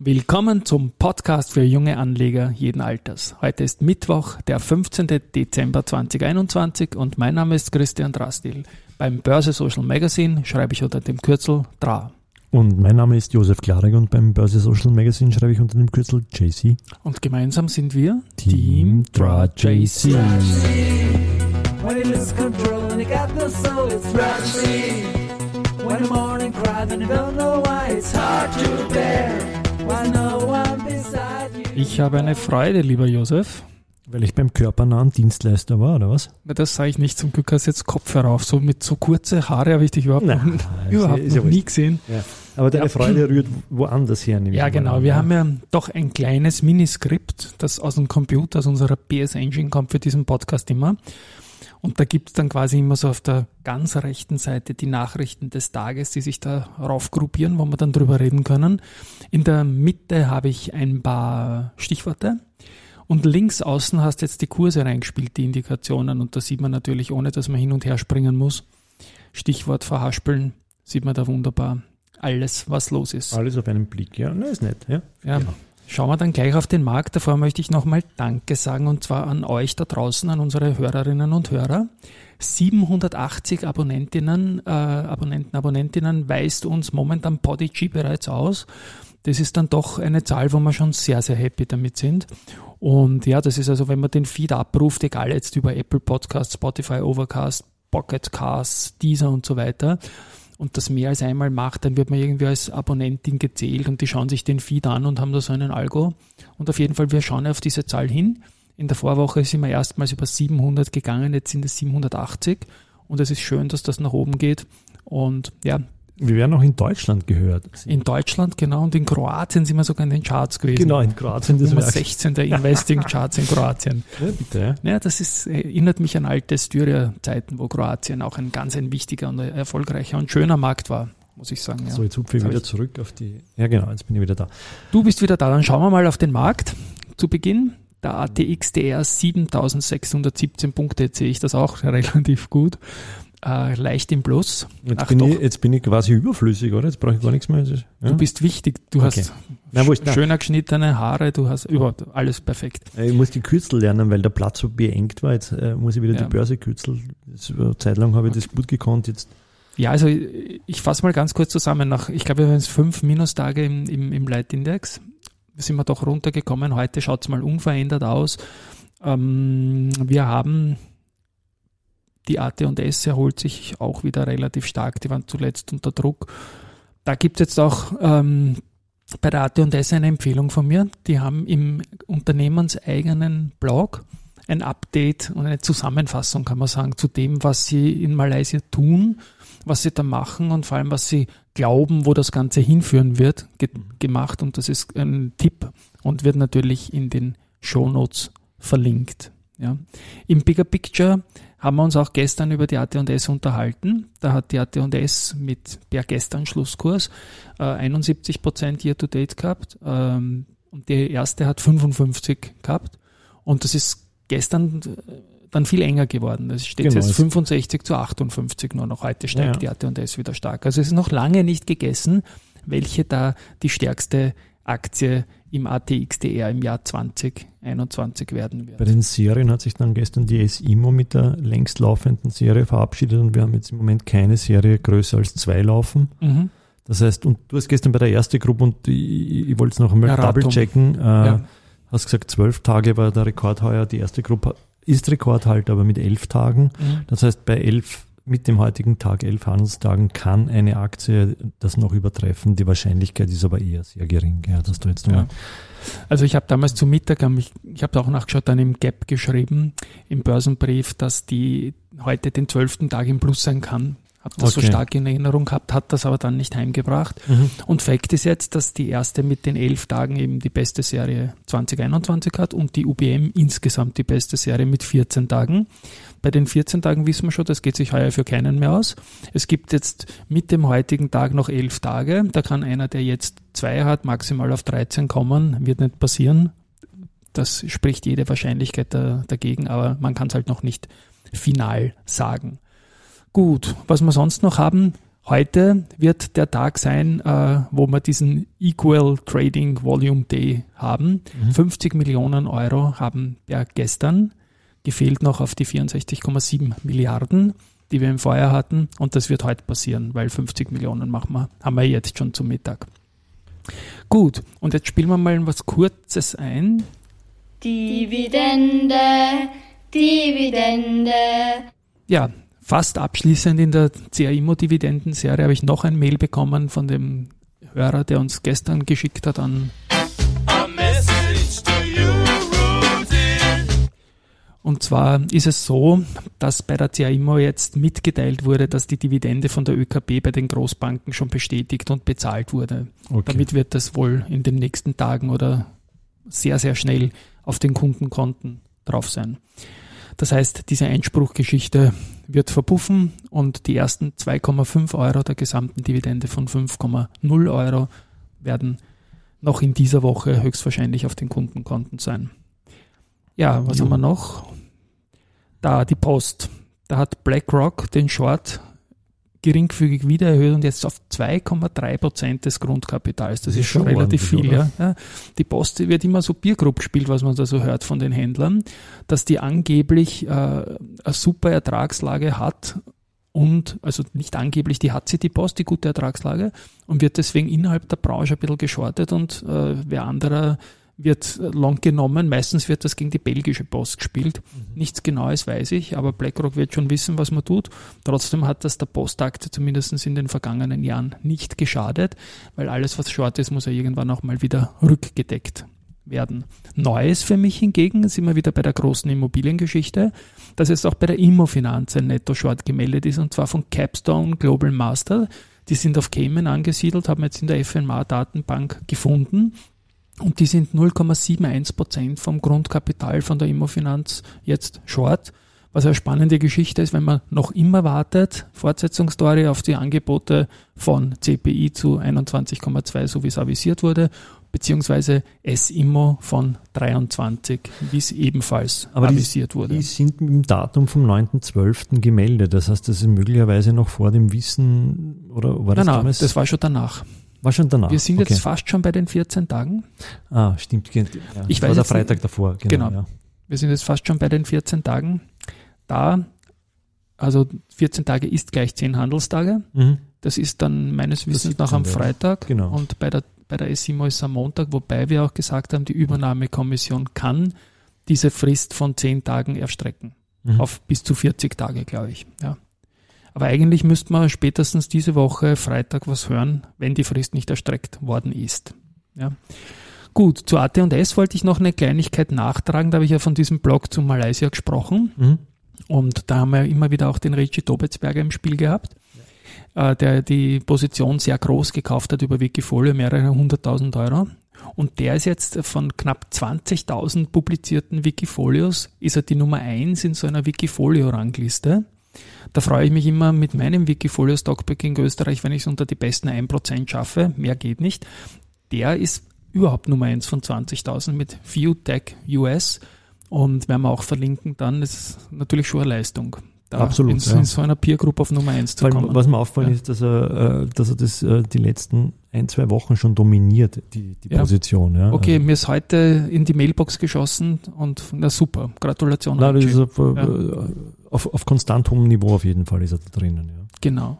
Willkommen zum Podcast für junge Anleger jeden Alters. Heute ist Mittwoch, der 15. Dezember 2021 und mein Name ist Christian Drastil. Beim Börse Social Magazine schreibe ich unter dem Kürzel DRA. Und mein Name ist Josef Klarek und beim Börse Social Magazine schreibe ich unter dem Kürzel JC. Und gemeinsam sind wir Team DRA JC. When Ich habe eine Freude, lieber Josef. Weil ich beim körpernahen Dienstleister war, oder was? Na, Das sage ich nicht, zum Glück hast du jetzt Kopfhörer auf. So mit so kurze Haare habe ich dich überhaupt, Nein, noch, überhaupt ja- noch nie gesehen. Ja. Aber deine Ja. Freude rührt woanders her. Ja, genau. an, Wir haben ja doch ein kleines Miniskript, das aus dem Computer, aus unserer PS Engine kommt für diesen Podcast immer. Und da gibt's dann quasi immer so auf der ganz rechten Seite die Nachrichten des Tages, die sich da raufgruppieren, wo wir dann drüber reden können. In der Mitte habe ich ein paar Stichworte. Und links außen hast jetzt die Kurse reingespielt, die Indikationen. Und da sieht man natürlich, ohne dass man hin und her springen muss, Stichwort verhaspeln, sieht man da wunderbar alles, was los ist. Alles auf einen Blick, ja. Na, ist nett, ja. Ja, Genau. Schauen wir dann gleich auf den Markt. Davor möchte ich nochmal Danke sagen und zwar an euch da draußen, an unsere Hörerinnen und Hörer. 780 Abonnentinnen, äh, Abonnenten, Abonnentinnen weist uns momentan Podigy bereits aus. Das ist dann doch eine Zahl, wo wir schon sehr, sehr happy damit sind. Und ja, das ist also, wenn man den Feed abruft, egal jetzt über Apple Podcasts, Spotify, Overcast, Pocket Casts, Deezer und so weiter, und das mehr als einmal macht, dann wird man irgendwie als Abonnentin gezählt und die schauen sich den Feed an und haben da so einen Algo. Und auf jeden Fall, wir schauen auf diese Zahl hin. In der Vorwoche sind wir erstmals über 700 gegangen, jetzt sind es 780 und es ist schön, dass das nach oben geht. Und ja, Wir werden auch in Deutschland gehört. in Deutschland genau und in Kroatien sind wir sogar in den Charts gewesen. Genau, in Kroatien. Das Nummer wäre 16 der Investing-Charts in Kroatien. ja, bitte, ja. Das ist, erinnert mich an alte Styria-Zeiten, wo Kroatien auch ein ganz ein wichtiger und erfolgreicher und schöner Markt war, muss ich sagen. Ja. So, jetzt hupfe ich wieder zurück auf die. Ja, genau, jetzt bin ich wieder da. Du bist wieder da, dann schauen wir mal auf den Markt. Zu Beginn, der ATXDR 7617 Punkte, jetzt sehe ich das auch relativ gut. Äh, leicht im Plus. Jetzt, Ach bin doch. ich, jetzt bin ich quasi überflüssig, oder? Jetzt brauche ich gar nichts mehr. Ja? Du bist wichtig, du Okay. hast wurscht, na. schöner geschnittene Haare, du hast überhaupt alles perfekt. Ich muss die Kürzel lernen, weil der Platz so beengt war. Jetzt äh, muss ich wieder Ja. die Börse kürzeln. Das, äh, Zeit lang habe ich das gut gekonnt. Jetzt Ja, also ich fasse mal ganz kurz zusammen. Nach, ich glaube, wir haben jetzt fünf Minustage im, im, im Leitindex. Sind wir doch runtergekommen. Heute schaut es mal unverändert aus. Ähm, wir haben die AT&S erholt sich auch wieder relativ stark. Die waren zuletzt unter Druck. Da gibt es jetzt auch ähm, bei der AT&S eine Empfehlung von mir. Die haben im unternehmenseigenen Blog ein Update und eine Zusammenfassung, kann man sagen, zu dem, was sie in Malaysia tun, was sie da machen und vor allem, was sie glauben, wo das Ganze hinführen wird, ge gemacht. Und das ist ein Tipp und wird natürlich in den Shownotes verlinkt. Ja. Im Bigger Picture haben wir uns auch gestern über die AT&S unterhalten. Da hat die AT&S mit per gestern Schlusskurs äh, 71 Prozent Year to Date gehabt ähm, und die erste hat 55 gehabt und das ist gestern äh, dann viel enger geworden. Es steht Genau, jetzt es- 65 zu 58 nur noch. Heute steigt Ja, die AT&S wieder stark. Also es ist noch lange nicht gegessen, welche da die stärkste Aktie im ATXDR im Jahr 2021 werden bei wird. den Serien hat sich dann gestern die SIMO mit der längst laufenden Serie verabschiedet und wir haben jetzt im Moment keine Serie größer als zwei laufen. Mhm. Das heißt, und du hast gestern bei der ersten Gruppe und ich, ich wollte es noch einmal Ja, Ratum. double checken. Äh, Ja. Hast gesagt, zwölf Tage war der Rekord heuer. Die erste Gruppe ist Rekordhalter, aber mit elf Tagen. Mhm. Das heißt, bei elf, mit dem heutigen Tag, elf Handelstagen, kann eine Aktie das noch übertreffen. Die Wahrscheinlichkeit ist aber eher sehr gering, ja, dass du jetzt Ja. mal. Also ich habe damals zu Mittag, ich, ich habe auch nachgeschaut, dann im Gap geschrieben, im Börsenbrief, dass die heute den zwölften Tag im Plus sein kann. Habe das so Okay. stark in Erinnerung gehabt, hat das aber dann nicht heimgebracht. Mhm. Und Fakt ist jetzt, dass die erste mit den elf Tagen eben die beste Serie 2021 hat und die UBM insgesamt die beste Serie mit 14 Tagen. Bei den 14 Tagen wissen wir schon, das geht sich heuer für keinen mehr aus. Es gibt jetzt mit dem heutigen Tag noch elf Tage. Da kann einer, der jetzt zwei hat, maximal auf 13 kommen. Wird nicht passieren. Das spricht jede Wahrscheinlichkeit da, dagegen, aber man kann es halt noch nicht final sagen. Gut, was wir sonst noch haben, Heute wird der Tag sein, äh, wo wir diesen Equal Trading Volume Day haben. Mhm. 50 Millionen Euro haben per gestern gefehlt noch auf die 64,7 Milliarden, die wir im Vorjahr hatten. Und das wird heute passieren, weil 50 Millionen machen wir, haben wir jetzt schon zum Mittag. Gut, und jetzt spielen wir mal was Kurzes ein. Dividende, Dividende. Ja, fast abschließend in der CAIMO-Dividendenserie habe ich noch ein Mail bekommen von dem Hörer, der uns gestern geschickt hat an you. Und zwar ist es so, dass bei der CAIMO jetzt mitgeteilt wurde, dass die Dividende von der ÖKB bei den Großbanken schon bestätigt und bezahlt wurde. Okay. Damit wird das wohl in den nächsten Tagen oder sehr, sehr schnell auf den Kundenkonten drauf sein. Das heißt, diese Einspruchgeschichte wird verpuffen und die ersten 2,5 Euro der gesamten Dividende von 5,0 Euro werden noch in dieser Woche höchstwahrscheinlich auf den Kundenkonten sein. Ja, was Jo. haben wir noch? Da die Post. Da hat BlackRock den Short geringfügig wieder erhöht und jetzt auf 2,3 Prozent des Grundkapitals. Das, Das ist schon relativ viel. Ja. Ja, die Post wird immer so Biergrupp gespielt, was man da so hört von den Händlern, dass die angeblich äh, eine super Ertragslage hat und, also nicht angeblich, die hat sie die Post, die gute Ertragslage und wird deswegen innerhalb der Branche ein bisschen geschortet und äh, wer anderer wird long genommen. Meistens wird das gegen die belgische Post gespielt. Nichts Genaues weiß ich, aber BlackRock wird schon wissen, was man tut. Trotzdem hat das der Postaktie zumindest in den vergangenen Jahren nicht geschadet, weil alles, was short ist, muss ja irgendwann auch mal wieder rückgedeckt werden. Neues für mich hingegen sind wir wieder bei der großen Immobiliengeschichte, dass jetzt auch bei der Immofinanz ein Netto-Short gemeldet ist und zwar von Capstone Global Master. Die sind auf Cayman angesiedelt, haben jetzt in der FNMA-Datenbank gefunden und die sind 0,71 Prozent vom Grundkapital von der Immofinanz jetzt short. Was eine spannende Geschichte ist, wenn man noch immer wartet, Fortsetzungsstory auf die Angebote von CPI zu 21,2, so wie es avisiert wurde, beziehungsweise S-Immo von 23, wie es ebenfalls Aber die- avisiert wurde. Die sind mit dem Datum vom 9.12. gemeldet. Das heißt, das ist möglicherweise noch vor dem Wissen, oder war das Nein, nein, damals? das war schon danach. War schon danach. Wir sind okay. jetzt fast schon bei den 14 Tagen. Ah, stimmt. Ja, Ich weiß war der Freitag davor. Genau. Genau. Ja. Wir sind jetzt fast schon bei den 14 Tagen. Da, also 14 Tage ist gleich 10 Handelstage. Mhm. Das ist dann meines Wissens 17. nach am. Freitag. Genau. Und bei der, bei der SIMO ist es am Montag, wobei wir auch gesagt haben, die Übernahmekommission kann diese Frist von 10 Tagen erstrecken. Mhm. Auf bis zu 40 Tage, glaube ich. Ja. Aber eigentlich müsste man spätestens diese Woche Freitag was hören, wenn die Frist nicht erstreckt worden ist. Ja. Gut, zu AT&S wollte ich noch eine Kleinigkeit nachtragen. Da habe ich ja von diesem Blog zu Malaysia gesprochen. Mhm. Und da haben wir immer wieder auch den Richie Tobetsberger im Spiel gehabt, äh, der die Position sehr groß gekauft hat über Wikifolio, mehrere hunderttausend Euro. Und der ist jetzt von knapp 20.000 publizierten Wikifolios, ist er die Nummer eins in so einer Wikifolio-Rangliste. Da freue ich mich immer mit meinem Wikifolio Stockpick in Österreich, wenn ich es unter die besten 1% schaffe. Mehr geht nicht. Der ist überhaupt Nummer eins von 20.000 mit ViewTech US und werden wir auch verlinken dann. Ist natürlich schon eine Leistung. Absolut, In, ja. in so einer Peer Group auf Nummer eins zu Weil, kommen. was mir auffallen Ja. ist, dass er, äh, dass er das äh, die letzten ein, zwei Wochen schon dominiert, die, die Ja. Position. Ja. Okay, Also, mir ist heute in die Mailbox geschossen und na super, Gratulation. na, das ist auf, äh, auf, auf konstant hohem Niveau auf jeden Fall ist er da drinnen. Ja. genau.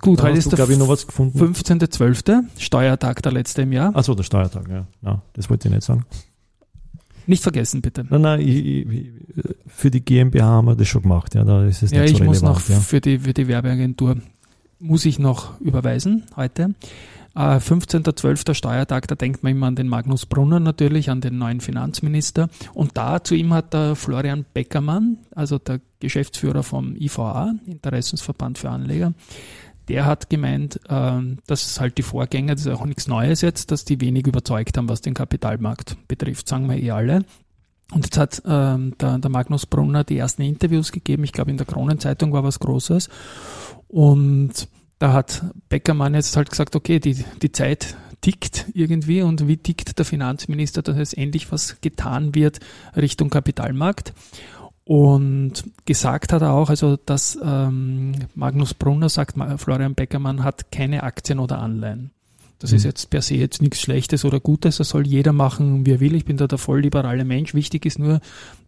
Gut, Da heute ist du, der ich, noch was gefunden. 15.12., Steuertag der letzte im Jahr. Achso, der Steuertag, ja. Na, das wollte ich nicht sagen. Nicht vergessen, bitte. Nein, nein, ich, ich, für die GmbH haben wir das schon gemacht, ja, da ist es Ja, nicht ich so muss relevant. noch ja. für, die, für die Werbeagentur, muss ich noch überweisen heute. Äh, 15.12. Steuertag, da denkt man immer an den Magnus Brunner natürlich, an den neuen Finanzminister. Und da zu ihm hat der Florian Beckermann, also der Geschäftsführer vom IVA, Interessensverband für Anleger, der hat gemeint, ähm, dass halt die Vorgänger, das ist auch nichts Neues jetzt, dass die wenig überzeugt haben, was den Kapitalmarkt betrifft, sagen wir eh alle. Und jetzt hat ähm, der, der Magnus Brunner die ersten Interviews gegeben. Ich glaube, in der Kronenzeitung war was Großes. Und da hat Beckermann jetzt halt gesagt, okay, die, die Zeit tickt irgendwie und wie tickt der Finanzminister, dass jetzt endlich was getan wird Richtung Kapitalmarkt. Und gesagt hat er auch, also dass ähm, Magnus Brunner sagt, Florian Beckermann hat keine Aktien oder Anleihen. Das ist Mhm. jetzt per se jetzt nichts Schlechtes oder Gutes, das soll jeder machen, wie er will. Ich bin da der voll liberale Mensch. Wichtig ist nur,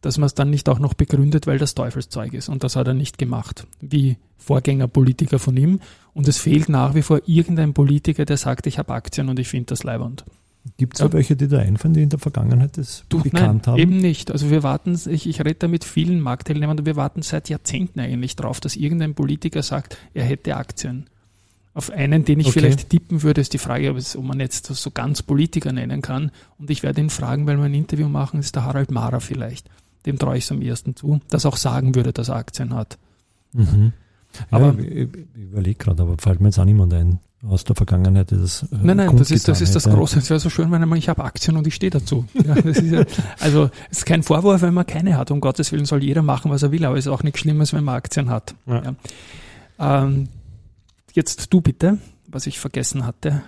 dass man es dann nicht auch noch begründet, weil das Teufelszeug ist. Und das hat er nicht gemacht, wie Vorgängerpolitiker von ihm. Und es fehlt nach wie vor irgendein Politiker, der sagt, ich habe Aktien und ich finde das leibend. Gibt es da welche, die da einfallen, die in der Vergangenheit das Du, bekannt nein, haben? eben nicht. Also wir warten, ich, ich rede da mit vielen Marktteilnehmern und wir warten seit Jahrzehnten eigentlich drauf, dass irgendein Politiker sagt, er hätte Aktien. Auf einen, den ich Okay. vielleicht tippen würde, ist die Frage, ob, man jetzt so ganz Politiker nennen kann. Und ich werde ihn fragen, weil wir ein Interview machen, ist der Harald Mara vielleicht. Dem traue ich es am ersten zu, dass er auch sagen würde, dass er Aktien hat. Mhm. Aber- Aber ich, ich überlege gerade, aber fällt mir jetzt auch niemand ein aus der Vergangenheit, der das äh, Nein, nein, das ist das, ist das Große. Es wäre so schön, wenn einmal ich habe Aktien und ich stehe dazu. Ja, das ist ja, also es ist kein Vorwurf, wenn man keine hat. Um Gottes Willen soll jeder machen, was er will, aber es ist auch nichts Schlimmes, wenn man Aktien hat. Ja. Ja. Ähm, jetzt du bitte, was ich vergessen hatte.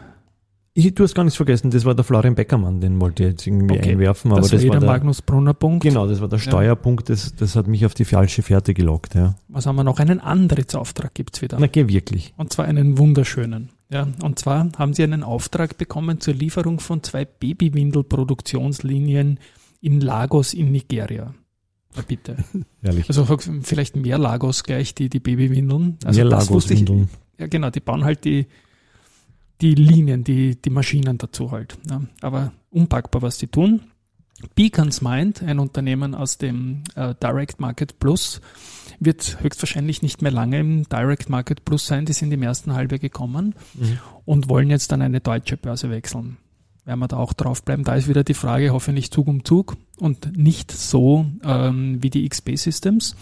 Ich, du hast gar nichts vergessen, das war der Florian Beckermann, den wollte ich jetzt irgendwie Okay, einwerfen, aber das, das, war eh der der, Magnus Brunner Punkt. genau, das war der. Steuerpunkt, das, das hat mich auf die falsche Fährte gelockt, ja. Was haben wir noch? Einen Antrittsauftrag gibt's wieder. Na, geh wirklich. Und zwar einen wunderschönen. Ja, und zwar haben sie einen Auftrag bekommen zur Lieferung von zwei Babywindel-Produktionslinien in Lagos in Nigeria. Ja, bitte. Ehrlich. Also vielleicht mehr Lagos gleich, die, die Babywindeln. Also Mehr das wusste ich. Lagos-Windeln. Ja, genau, die bauen halt die, die Linien, die, die Maschinen dazu halt. Ja. Aber unpackbar, was die tun. Beacons Mind, ein Unternehmen aus dem äh, Direct Market Plus, wird höchstwahrscheinlich nicht mehr lange im Direct Market Plus sein. Die sind im ersten Halbjahr gekommen Mhm. und wollen jetzt an eine deutsche Börse wechseln. Werden wir da auch draufbleiben. Da ist wieder die Frage, hoffentlich Zug um Zug und nicht so ähm, wie die XP Systems,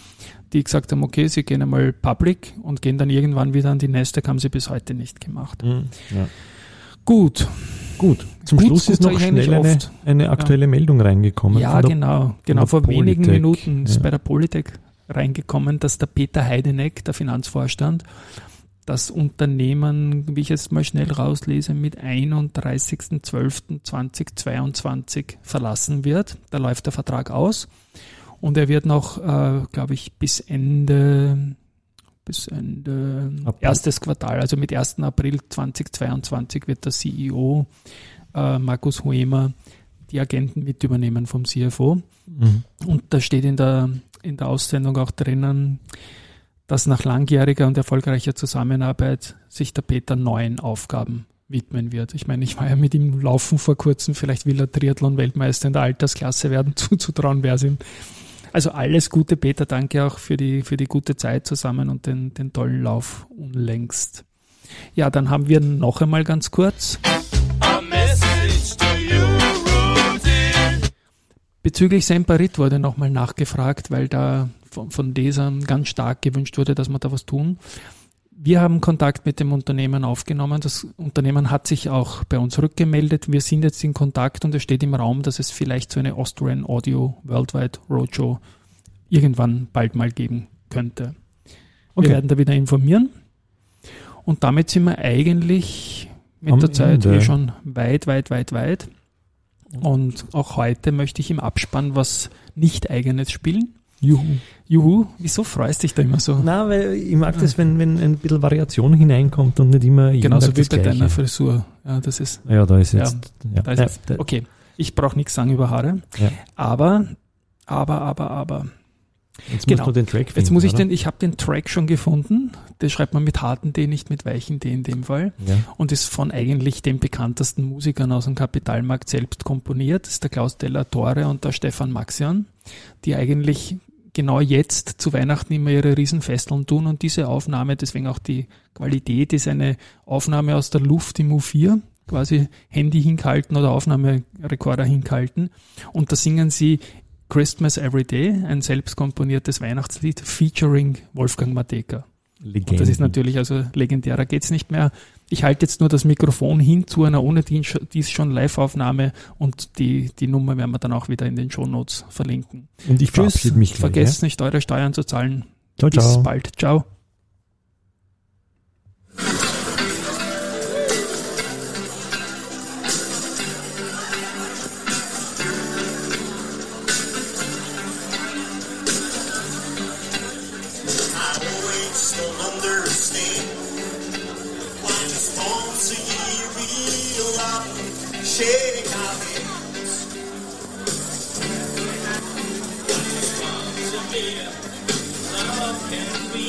die gesagt haben, okay, sie gehen einmal public und gehen dann irgendwann wieder an die Nasdaq, haben sie bis heute nicht gemacht. Mhm. Ja. Gut, Gut, zum Gut, Schluss gut ist noch schnell eine, eine aktuelle Meldung reingekommen. ja genau, genau, vor wenigen Polytech, Minuten ist ja. bei der Polytech reingekommen, dass der Peter Heideneck, der Finanzvorstand, das Unternehmen, wie ich jetzt mal schnell rauslese, mit 31.12.2022 verlassen wird. Da läuft der Vertrag aus und er wird noch, äh, glaube ich, bis Ende bis Ende April. erstes Quartal, also mit 1. April 2022 wird der CEO äh, Markus Huemer die Agenten mit übernehmen vom CFO. Mhm. Und da steht in der, in der Aussendung auch drinnen, dass nach langjähriger und erfolgreicher Zusammenarbeit sich der Peter neuen Aufgaben widmen wird. Ich meine, ich war ja mit ihm laufen vor kurzem, vielleicht will er Triathlon-Weltmeister in der Altersklasse werden, zuzutrauen wäre es ihm. Also alles Gute, Peter, danke auch für die, für die gute Zeit zusammen und den, den tollen Lauf unlängst. Ja, dann haben wir noch einmal ganz kurz Bezüglich Semperit wurde nochmal nachgefragt, weil da von, von Lesern ganz stark gewünscht wurde, dass wir da was tun. Wir haben Kontakt mit dem Unternehmen aufgenommen. Das Unternehmen hat sich auch bei uns rückgemeldet. Wir sind jetzt in Kontakt und es steht im Raum, dass es vielleicht so eine Austrian Audio Worldwide Roadshow irgendwann bald mal geben könnte. Okay. Wir werden da wieder informieren. Und damit sind wir eigentlich mit Am der Zeit Ende. eh schon weit, weit, weit, weit. Und auch heute möchte ich im Abspann was nicht eigenes spielen. Juhu. Juhu, wieso freust du dich da immer so? Na, weil ich mag das, wenn, wenn ein bisschen Variation hineinkommt und nicht immer Genauso Tag wie bei deiner Gleiche. Frisur. Ja, das ist, Ja, da ist jetzt. Ja, da ist jetzt okay. Ich brauche nichts sagen über Haare. Ja. Aber, aber, aber, aber. Jetzt genau. musst du den Track finden, Jetzt muss ich oder? den, ich habe den Track schon gefunden. Das schreibt man mit harten D, nicht mit weichen D in dem Fall. Ja. und ist von eigentlich den bekanntesten Musikern aus dem Kapitalmarkt selbst komponiert. Das ist der Klaus Della Torre und der Stefan Maxian, die eigentlich genau jetzt zu Weihnachten immer ihre Riesenfesteln tun und diese Aufnahme, deswegen auch die Qualität, ist eine Aufnahme aus der Luft im U4, quasi Handy hinkalten oder Aufnahmerekorder hinkalten und da singen sie Christmas Every Day, ein selbst komponiertes Weihnachtslied featuring Wolfgang Mateka. Legende. Und das ist natürlich, also legendärer geht's nicht mehr. Ich halte jetzt nur das Mikrofon hin zu einer ohne dies schon Live-Aufnahme und die, die Nummer werden wir dann auch wieder in den Shownotes verlinken. Und ich Tschüss, verabschiede mich gleich. vergesst nicht eure Steuern zu zahlen. ja? Ciao, Bis ciao. bald. Ciao. shake out Love can be